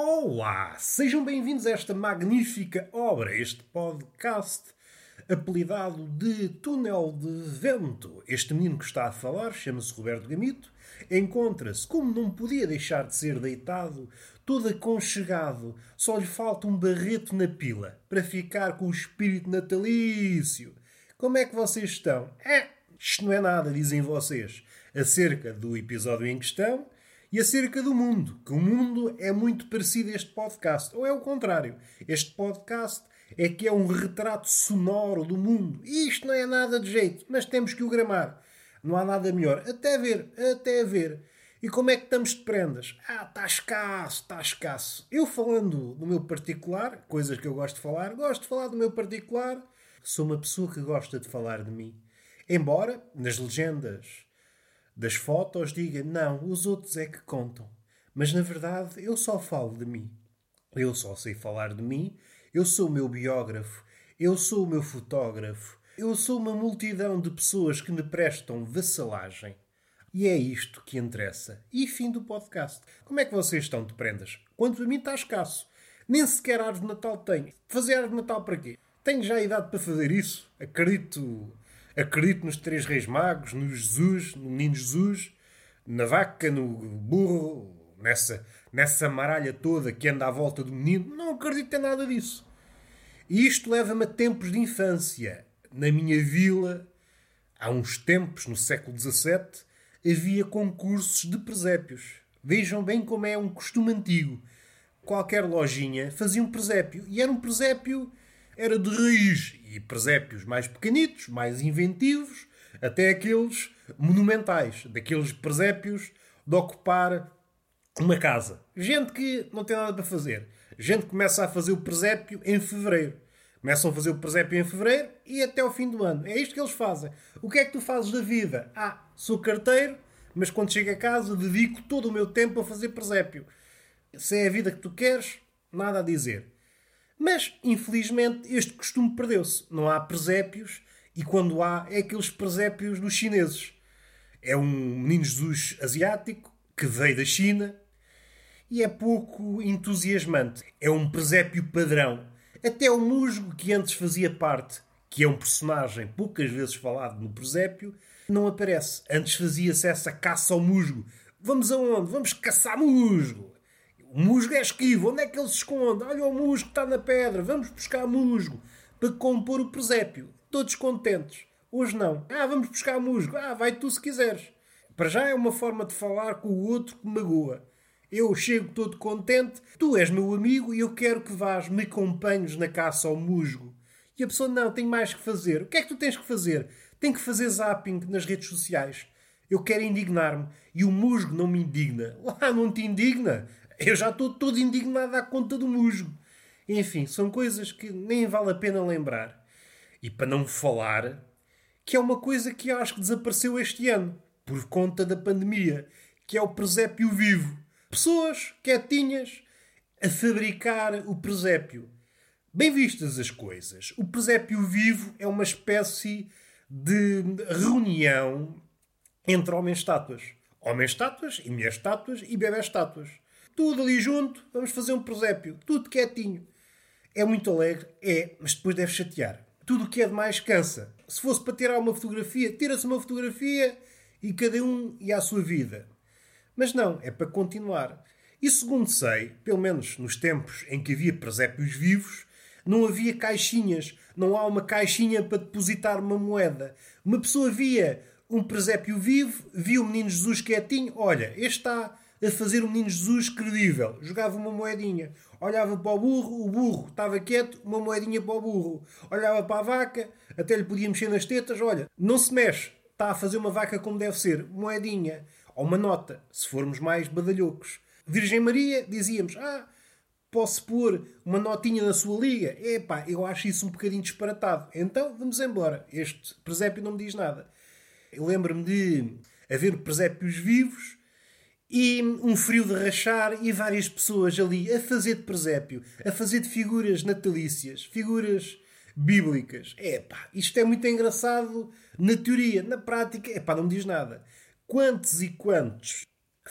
Olá, sejam bem-vindos a esta magnífica obra, este podcast apelidado de Túnel de Vento. Este menino que está a falar chama-se Roberto Gamito, encontra-se, como não podia deixar de ser deitado, todo aconchegado, só lhe falta um barreto na pila para ficar com o espírito natalício. Como é que vocês estão? É, isto não é nada, dizem vocês, acerca do episódio em questão e acerca do mundo, que o mundo é muito parecido a este podcast, ou é o contrário. Este podcast é que é um retrato sonoro do mundo. E isto não é nada de jeito, mas temos que o gramar. Não há nada melhor. Até ver, até ver. E como é que estamos de prendas? Ah, está escasso, está escasso. Eu falando do meu particular, coisas que eu gosto de falar, gosto de falar do meu particular. Sou uma pessoa que gosta de falar de mim. Embora, nas legendas das fotos, diga, não, os outros é que contam. Mas na verdade, eu só falo de mim. Eu só sei falar de mim. Eu sou o meu biógrafo. Eu sou o meu fotógrafo. Eu sou uma multidão de pessoas que me prestam vassalagem. E é isto que interessa. E fim do podcast. Como é que vocês estão de prendas? Quanto a mim está escasso. Nem sequer árvore de Natal tenho. Fazer árvore de Natal para quê? Tenho já a idade para fazer isso. Acredito, acredito nos três reis magos, no Jesus, no menino Jesus, na vaca, no burro, nessa, nessa maralha toda que anda à volta do menino. Não acredito em nada disso. E isto leva-me a tempos de infância. Na minha vila, há uns tempos, no século XVII, havia concursos de presépios. Vejam bem como é um costume antigo. Qualquer lojinha fazia um presépio. E era um presépio, era de raiz. E presépios mais pequenitos, mais inventivos, até aqueles monumentais. Daqueles presépios de ocupar uma casa. Gente que não tem nada para fazer. Gente que começa a fazer o presépio em fevereiro. Começam a fazer o presépio em fevereiro e até ao fim do ano. É isto que eles fazem. O que é que tu fazes da vida? Ah, sou carteiro, mas quando chego a casa dedico todo o meu tempo a fazer presépio. Se é a vida que tu queres, nada a dizer. Mas, infelizmente, este costume perdeu-se. Não há presépios e quando há, é aqueles presépios dos chineses. É um menino Jesus asiático que veio da China e é pouco entusiasmante. É um presépio padrão. Até o musgo, que antes fazia parte, que é um personagem poucas vezes falado no presépio, não aparece. Antes fazia-se essa caça ao musgo. Vamos aonde? Vamos caçar musgo. O musgo é esquivo. Onde é que ele se esconde? Olha o musgo está na pedra. Vamos buscar musgo para compor o presépio. Todos contentes. Hoje não. Ah, vamos buscar musgo. Ah, vai tu se quiseres. Para já é uma forma de falar com o outro que magoa. Eu chego todo contente, tu és meu amigo e eu quero que vás, me acompanhes na caça ao musgo. E a pessoa, não, tem mais que fazer. O que é que tu tens que fazer? Tem que fazer zapping nas redes sociais. Eu quero indignar-me e o musgo não me indigna. Lá não te indigna? Eu já estou todo indignado à conta do musgo. Enfim, são coisas que nem vale a pena lembrar. E para não falar, que é uma coisa que acho que desapareceu este ano, por conta da pandemia, que é o presépio vivo. Pessoas quietinhas a fabricar o presépio. Bem vistas as coisas, o presépio vivo é uma espécie de reunião entre homens-estátuas. Homens-estátuas e mulheres-estátuas e bebés-estátuas. Tudo ali junto, vamos fazer um presépio. Tudo quietinho. É muito alegre? É, mas depois deve chatear. Tudo o que é demais cansa. Se fosse para tirar uma fotografia, tira-se uma fotografia e cada um ia à sua vida. Mas não, é para continuar. E segundo sei, pelo menos nos tempos em que havia presépios vivos, não havia caixinhas. Não há uma caixinha para depositar uma moeda. Uma pessoa via um presépio vivo, via o menino Jesus quietinho. Olha, este está a fazer o menino Jesus credível. Jogava uma moedinha. Olhava para o burro, o burro estava quieto, uma moedinha para o burro. Olhava para a vaca, até lhe podia mexer nas tetas. Olha, não se mexe. Está a fazer uma vaca como deve ser. Moedinha ou uma nota, se formos mais badalhocos. Virgem Maria, dizíamos, ah, posso pôr uma notinha na sua liga? Epá, eu acho isso um bocadinho disparatado. Então, vamos embora. Este presépio não me diz nada. Eu lembro-me de haver presépios vivos e um frio de rachar e várias pessoas ali a fazer de presépio, a fazer de figuras natalícias, figuras bíblicas. Epá, isto é muito engraçado na teoria, na prática, epá, não me diz nada. Quantos e quantos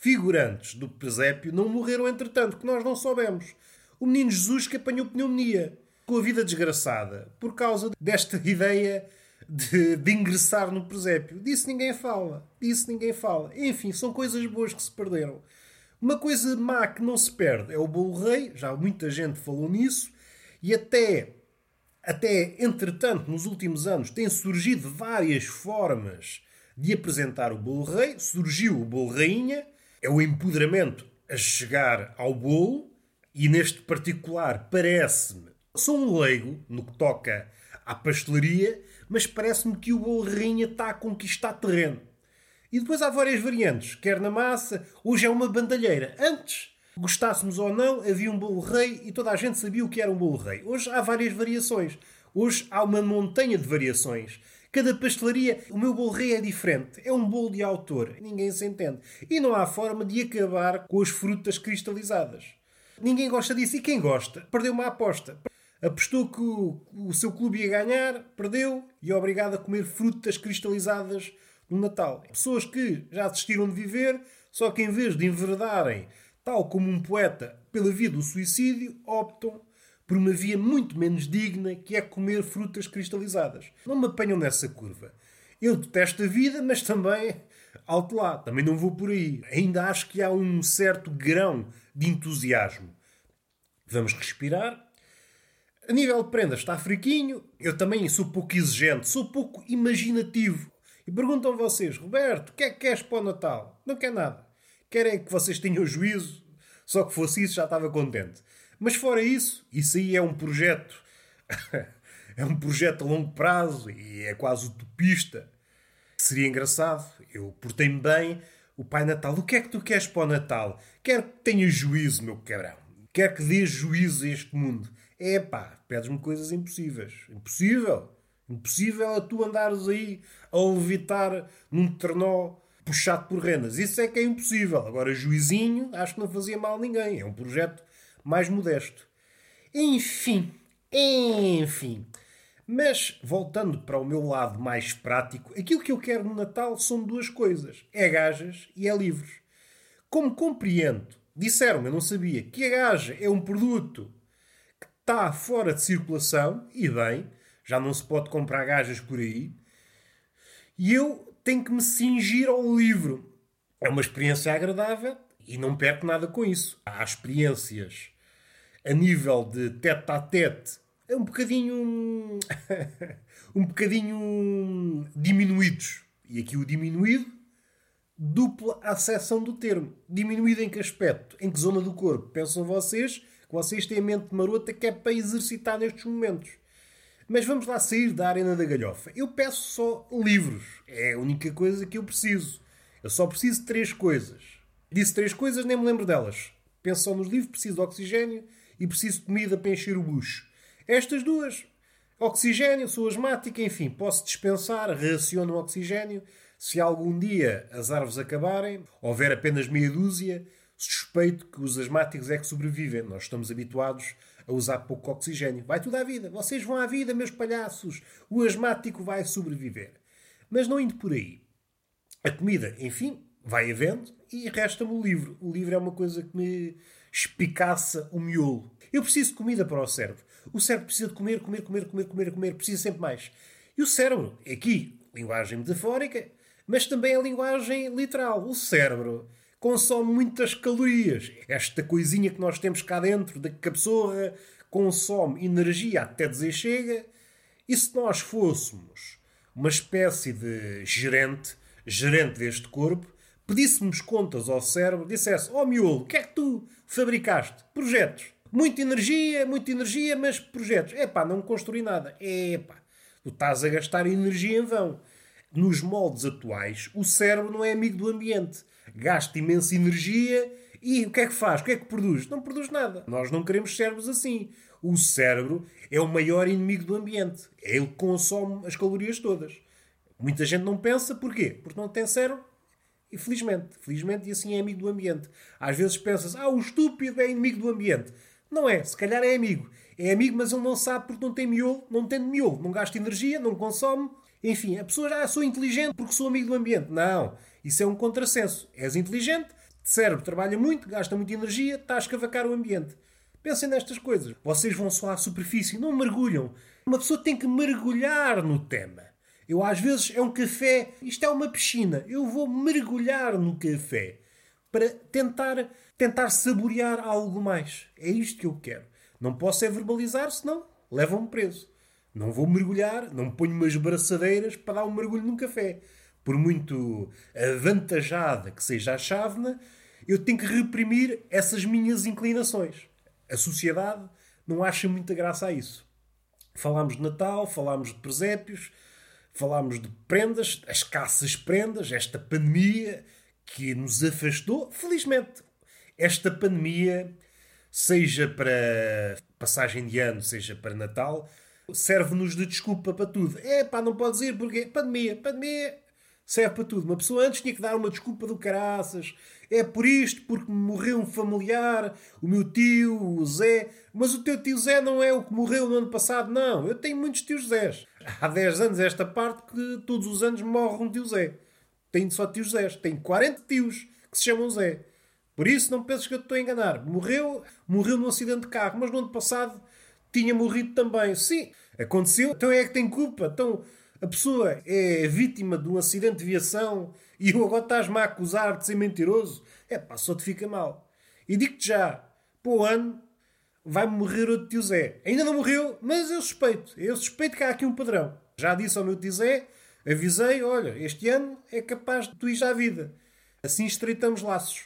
figurantes do presépio não morreram entretanto, que nós não soubemos. O menino Jesus que apanhou pneumonia, com a vida desgraçada, por causa desta ideia de, de, ingressar no presépio. Disso ninguém fala. Disso ninguém fala. Enfim, são coisas boas que se perderam. Uma coisa má que não se perde é o bolo rei. Já muita gente falou nisso. E até, até entretanto, nos últimos anos, têm surgido várias formas de apresentar o bolo rei. Surgiu o bolo rainha. É o empoderamento a chegar ao bolo. E neste particular, parece-me, sou um leigo no que toca à pastelaria, mas parece-me que o bolo rainha está a conquistar terreno. E depois há várias variantes, quer na massa, hoje é uma bandalheira. Antes, gostássemos ou não, havia um bolo rei e toda a gente sabia o que era um bolo rei. Hoje há várias variações. Hoje há uma montanha de variações. Cada pastelaria, o meu bolo rei é diferente. É um bolo de autor. Ninguém se entende. E não há forma de acabar com as frutas cristalizadas. Ninguém gosta disso. E quem gosta? Perdeu uma aposta. Apostou que o, o seu clube ia ganhar, perdeu e é obrigado a comer frutas cristalizadas no Natal. Pessoas que já desistiram de viver, só que em vez de enverdarem, tal como um poeta, pela via do suicídio, optam por uma via muito menos digna, que é comer frutas cristalizadas. Não me apanham nessa curva. Eu detesto a vida, mas também alto lá, também não vou por aí. Ainda acho que há um certo grão de entusiasmo. Vamos respirar. A nível de prendas está friquinho. Eu também sou pouco exigente, sou pouco imaginativo. E perguntam vocês, Roberto, o que é que queres para o Natal? Não quer nada. Querem que vocês tenham juízo. Só que fosse isso já estava contente. Mas fora isso, isso aí é um projeto. é um projeto a longo prazo e é quase utopista. Seria engraçado. Eu portei-me bem. O Pai Natal, o que é que tu queres para o Natal? Quero que tenhas juízo, meu cabrão. Quero que dês juízo a este mundo. É pá, pedes-me coisas impossíveis. Impossível. Impossível a tu andares aí a levitar num trenó puxado por renas. Isso é que é impossível. Agora, juizinho, acho que não fazia mal a ninguém. É um projeto mais modesto. Enfim, enfim. Mas, voltando para o meu lado mais prático, aquilo que eu quero no Natal são duas coisas: é gajas e é livros. Como compreendo, disseram-me, eu não sabia, que a gaja é um produto está fora de circulação, e bem, já não se pode comprar gajas por aí, e eu tenho que me cingir ao livro. É uma experiência agradável e não perco nada com isso. Há experiências a nível de tete a tete é um bocadinho um bocadinho diminuídos. E aqui o diminuído dupla acessão do termo. Diminuído em que aspecto? Em que zona do corpo? Pensam vocês vocês têm mente marota que é para exercitar nestes momentos. Mas vamos lá sair da arena da galhofa. Eu peço só livros. É a única coisa que eu preciso. Eu só preciso de três coisas. Disse três coisas, nem me lembro delas. Penso só nos livros, preciso de oxigênio e preciso de comida para encher o bucho. Estas duas. Oxigênio, sou asmática, enfim, posso dispensar, raciono o oxigênio. Se algum dia as árvores acabarem, houver apenas meia dúzia, suspeito que os asmáticos é que sobrevivem. Nós estamos habituados a usar pouco oxigênio. Vai tudo à vida. Vocês vão à vida, meus palhaços. O asmático vai sobreviver. Mas não indo por aí. A comida, enfim, vai havendo e resta-me o livro. O livro é uma coisa que me espicaça o miolo. Eu preciso de comida para o cérebro. O cérebro precisa de comer, comer, comer, comer, comer, comer. Precisa sempre mais. E o cérebro, aqui, linguagem metafórica, mas também a linguagem literal. O cérebro consome muitas calorias. Esta coisinha que nós temos cá dentro, da que a pessoa consome energia até dizer chega. E se nós fôssemos uma espécie de gerente, gerente deste corpo, pedíssemos contas ao cérebro, dissesse: Ó oh, miolo, o que é que tu fabricaste? Projetos. Muita energia, muita energia, mas projetos. É pá, não construí nada. É pá, tu estás a gastar energia em vão. Nos moldes atuais, o cérebro não é amigo do ambiente gasta imensa energia e o que é que faz? O que é que produz? Não produz nada. Nós não queremos cérebros assim. O cérebro é o maior inimigo do ambiente. É ele que consome as calorias todas. Muita gente não pensa porquê? Porque não tem cérebro. E felizmente, felizmente, e assim é amigo do ambiente. Às vezes pensas, ah, o estúpido é inimigo do ambiente. Não é, se calhar é amigo. É amigo, mas ele não sabe porque não tem miolo, não tem miolo, não gasta energia, não consome. Enfim, a pessoa já ah, sou inteligente porque sou amigo do ambiente. Não. Isso é um contrassenso. És inteligente, cérebro trabalha muito, gasta muita energia, está a escavacar o ambiente. Pensem nestas coisas. Vocês vão só à superfície, não mergulham. Uma pessoa tem que mergulhar no tema. Eu, às vezes, é um café, isto é uma piscina. Eu vou mergulhar no café para tentar, tentar saborear algo mais. É isto que eu quero. Não posso é verbalizar, senão levam-me preso. Não vou mergulhar, não ponho umas braçadeiras para dar um mergulho num café. Por muito avantajada que seja a chávena, eu tenho que reprimir essas minhas inclinações. A sociedade não acha muita graça a isso. Falámos de Natal, falámos de presépios, falámos de prendas, as escassas prendas, esta pandemia que nos afastou. Felizmente, esta pandemia, seja para passagem de ano, seja para Natal, serve-nos de desculpa para tudo. É pá, não podes ir porque pandemia, pandemia serve para tudo. Uma pessoa antes tinha que dar uma desculpa do caraças. É por isto, porque morreu um familiar, o meu tio, o Zé. Mas o teu tio Zé não é o que morreu no ano passado, não. Eu tenho muitos tios Zés. Há 10 anos esta parte que todos os anos morre um tio Zé. Tenho só tios Zés. Tenho 40 tios que se chamam Zé. Por isso não penses que eu te estou a enganar. Morreu, morreu num acidente de carro, mas no ano passado tinha morrido também. Sim, aconteceu. Então é que tem culpa. Então a pessoa é vítima de um acidente de viação e agora estás-me a acusar de ser mentiroso. É pá, só te fica mal. E digo-te já, para o ano vai morrer outro tio Zé. Ainda não morreu, mas eu suspeito. Eu suspeito que há aqui um padrão. Já disse ao meu tio Zé, avisei, olha, este ano é capaz de tu ir à vida. Assim estreitamos laços.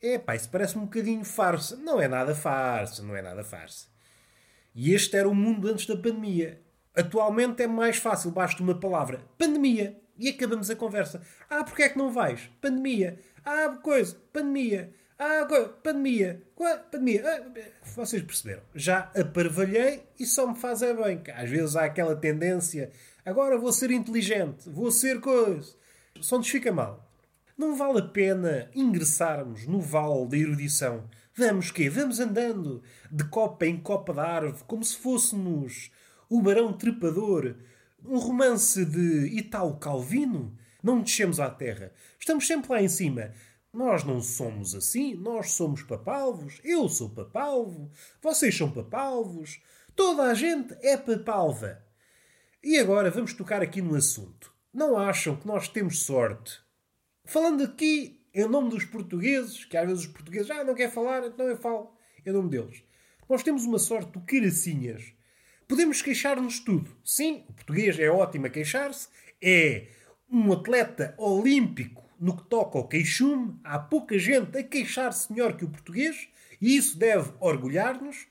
É pá, isso parece um bocadinho farsa. Não é nada farsa, não é nada farsa. E este era o mundo antes da pandemia. Atualmente é mais fácil, basta uma palavra: pandemia. E acabamos a conversa. Ah, porque é que não vais? Pandemia. Ah, coisa, pandemia. Ah, coisa, pandemia. Pandemia. Ah, vocês perceberam? Já aparvalhei e só me faz é bem. Às vezes há aquela tendência: agora vou ser inteligente, vou ser coisa. Só nos fica mal. Não vale a pena ingressarmos no vale da erudição. Vamos quê? Vamos andando de copa em copa de árvore, como se fôssemos o Barão Trepador, um romance de Italo Calvino. Não descemos à terra. Estamos sempre lá em cima. Nós não somos assim. Nós somos papalvos. Eu sou papalvo. Vocês são papalvos. Toda a gente é papalva. E agora vamos tocar aqui no assunto. Não acham que nós temos sorte? Falando aqui em nome dos portugueses, que às vezes os portugueses ah, não quer falar, então eu falo em nome deles. Nós temos uma sorte do caracinhas Podemos queixar-nos de tudo. Sim, o português é ótimo a queixar-se, é um atleta olímpico no que toca ao queixume. Há pouca gente a queixar-se melhor que o português e isso deve orgulhar-nos.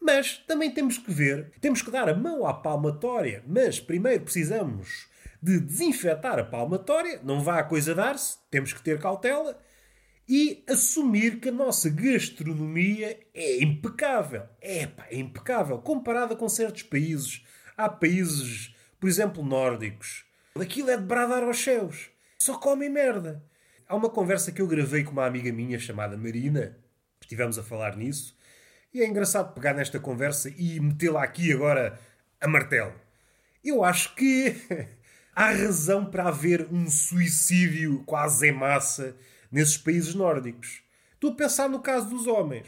Mas também temos que ver, temos que dar a mão à palmatória, mas primeiro precisamos de desinfetar a palmatória, não vá a coisa dar-se, temos que ter cautela e assumir que a nossa gastronomia é impecável. É, pá, é impecável. Comparada com certos países. Há países, por exemplo, nórdicos. Aquilo é de bradar aos céus. Só comem merda. Há uma conversa que eu gravei com uma amiga minha chamada Marina. Estivemos a falar nisso. E é engraçado pegar nesta conversa e metê-la aqui agora a martelo. Eu acho que há razão para haver um suicídio quase em massa nesses países nórdicos. Estou a pensar no caso dos homens.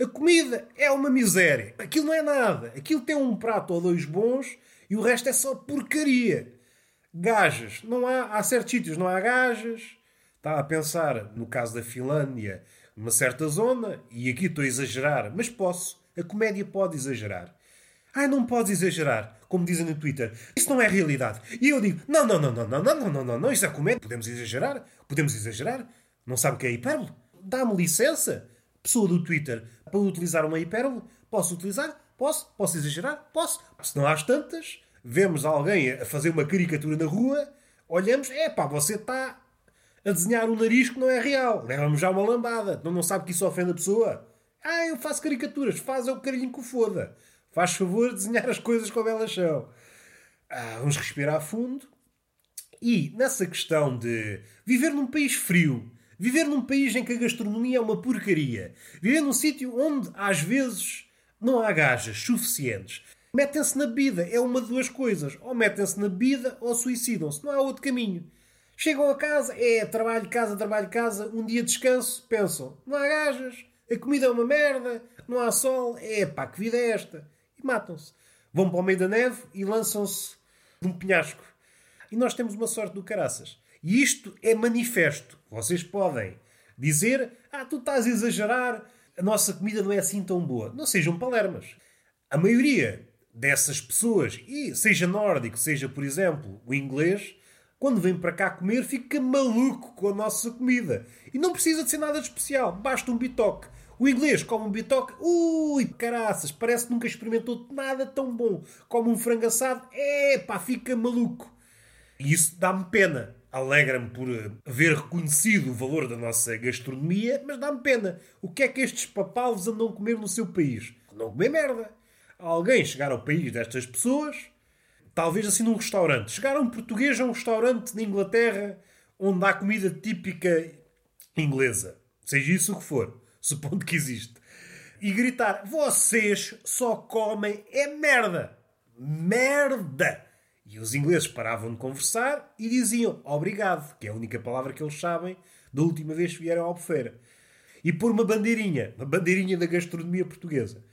A comida é uma miséria. Aquilo não é nada. Aquilo tem um prato ou dois bons e o resto é só porcaria. Gajas. Não há, há certos sítios não há gajas. Estava a pensar no caso da Finlândia, numa certa zona, e aqui estou a exagerar, mas posso. A comédia pode exagerar. Ah, não podes exagerar, como dizem no Twitter. Isso não é realidade. E eu digo: não, não, não, não, não, não, não, não, não, isso é comédia. Podemos exagerar? Podemos exagerar? Não sabe o que é hipérbole? Dá-me licença, pessoa do Twitter, para utilizar uma hipérbole? Posso utilizar? Posso? Posso exagerar? Posso. Se não há tantas, vemos alguém a fazer uma caricatura na rua, olhamos, é pá, você está a desenhar um nariz que não é real. Leva-me já uma lambada. Não, não sabe que isso ofende a pessoa? Ah, eu faço caricaturas. Faz é o carinho que foda. Faz favor desenhar as coisas como elas são. Ah, vamos respirar fundo. E nessa questão de viver num país frio, Viver num país em que a gastronomia é uma porcaria. Viver num sítio onde, às vezes, não há gajas suficientes. Metem-se na bebida. É uma de duas coisas. Ou metem-se na bebida ou suicidam-se. Não há outro caminho. Chegam a casa, é trabalho, casa, trabalho, casa, um dia de descanso, pensam, não há gajas, a comida é uma merda, não há sol, é pá, que vida é esta? E matam-se. Vão para o meio da neve e lançam-se de um penhasco. E nós temos uma sorte do caraças. E isto é manifesto. Vocês podem dizer, ah, tu estás a exagerar, a nossa comida não é assim tão boa. Não sejam palermas. A maioria dessas pessoas, e seja nórdico, seja, por exemplo, o inglês, quando vem para cá comer, fica maluco com a nossa comida. E não precisa de ser nada de especial, basta um bitoque. O inglês come um bitoque, ui, caraças, parece que nunca experimentou nada tão bom. Como um frango assado, é pá, fica maluco. E isso dá-me pena. Alegra-me por eh, haver reconhecido o valor da nossa gastronomia, mas dá-me pena. O que é que estes papalos andam a comer no seu país? Não comer merda. Alguém chegar ao país destas pessoas, talvez assim num restaurante. Chegar um português a um restaurante na Inglaterra onde há comida típica inglesa. Seja isso o que for, supondo que existe. E gritar: Vocês só comem é merda! Merda! E os ingleses paravam de conversar e diziam obrigado, que é a única palavra que eles sabem da última vez que vieram à albufeira. E pôr uma bandeirinha, uma bandeirinha da gastronomia portuguesa.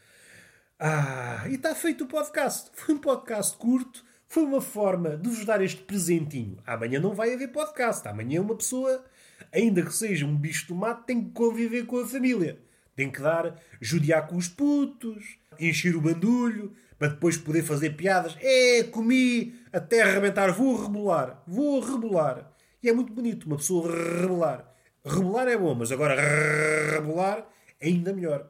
Ah, e está feito o podcast. Foi um podcast curto, foi uma forma de vos dar este presentinho. Amanhã não vai haver podcast. Amanhã uma pessoa, ainda que seja um bicho de mato, tem que conviver com a família. Tem que dar, judiar com os putos, encher o bandulho, para depois poder fazer piadas. É, comi até arrebentar, vou rebolar, vou rebolar. E é muito bonito uma pessoa rebolar. Rebolar é bom, mas agora rebolar é ainda melhor.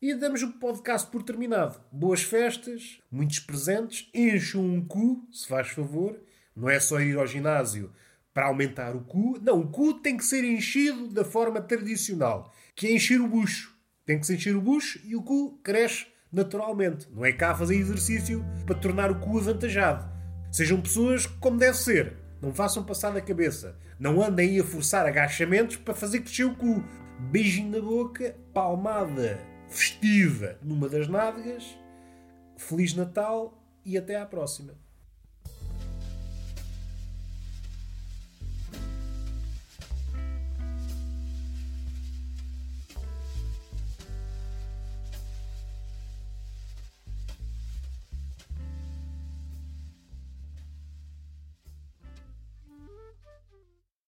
E damos o podcast por terminado. Boas festas, muitos presentes, encham um cu, se faz favor. Não é só ir ao ginásio para aumentar o cu. Não, o cu tem que ser enchido da forma tradicional, que é encher o bucho. Tem que se encher o bucho e o cu cresce naturalmente. Não é cá fazer exercício para tornar o cu avantajado. Sejam pessoas como deve ser. Não façam passar da cabeça. Não andem aí a forçar agachamentos para fazer crescer o cu. Beijinho na boca, palmada festiva numa das nádegas. Feliz Natal e até à próxima.